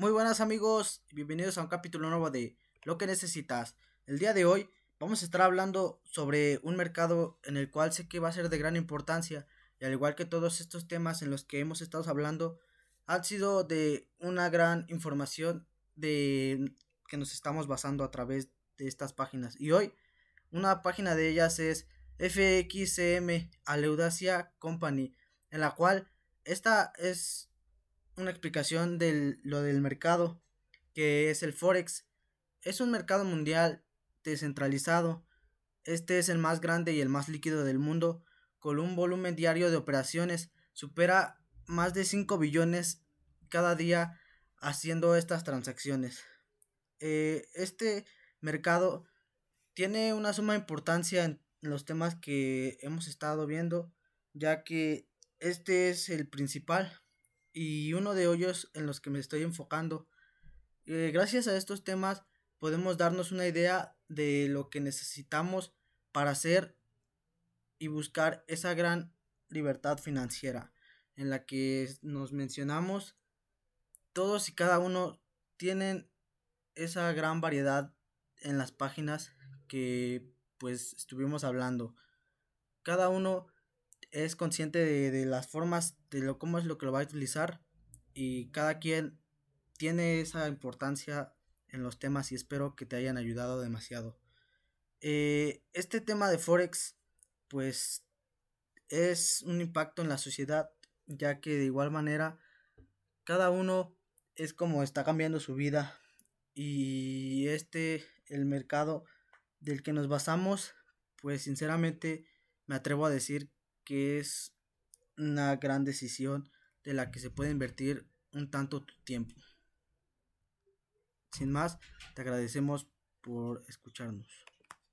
Muy buenas amigos, bienvenidos a un capítulo nuevo de Lo que necesitas. El día de hoy vamos a estar hablando sobre un mercado en el cual sé que va a ser de gran importancia y al igual que todos estos temas en los que hemos estado hablando han sido de una gran información de que nos estamos basando a través de estas páginas. Y hoy una página de ellas es FXCM Aleudacia Company, en la cual esta es una explicación de lo del mercado, que es el Forex. Es un mercado mundial descentralizado. Este es el más grande y el más líquido del mundo, con un volumen diario de operaciones supera más de 5 billones cada día haciendo estas transacciones. Eh, este mercado tiene una suma importancia en los temas que hemos estado viendo, ya que este es el principal y uno de ellos en los que me estoy enfocando. Eh, gracias a estos temas podemos darnos una idea de lo que necesitamos para hacer y buscar esa gran libertad financiera en la que nos mencionamos todos y cada uno tienen esa gran variedad en las páginas que pues estuvimos hablando cada uno es consciente de, las formas de lo cómo es lo que lo va a utilizar y cada quien tiene esa importancia en los temas y espero que te hayan ayudado demasiado. Eh, este tema de Forex pues es un impacto en la sociedad ya que de igual manera cada uno es como está cambiando su vida y este el mercado del que nos basamos pues sinceramente me atrevo a decir que es una gran decisión de la que se puede invertir un tanto tiempo. Sin más, te agradecemos por escucharnos.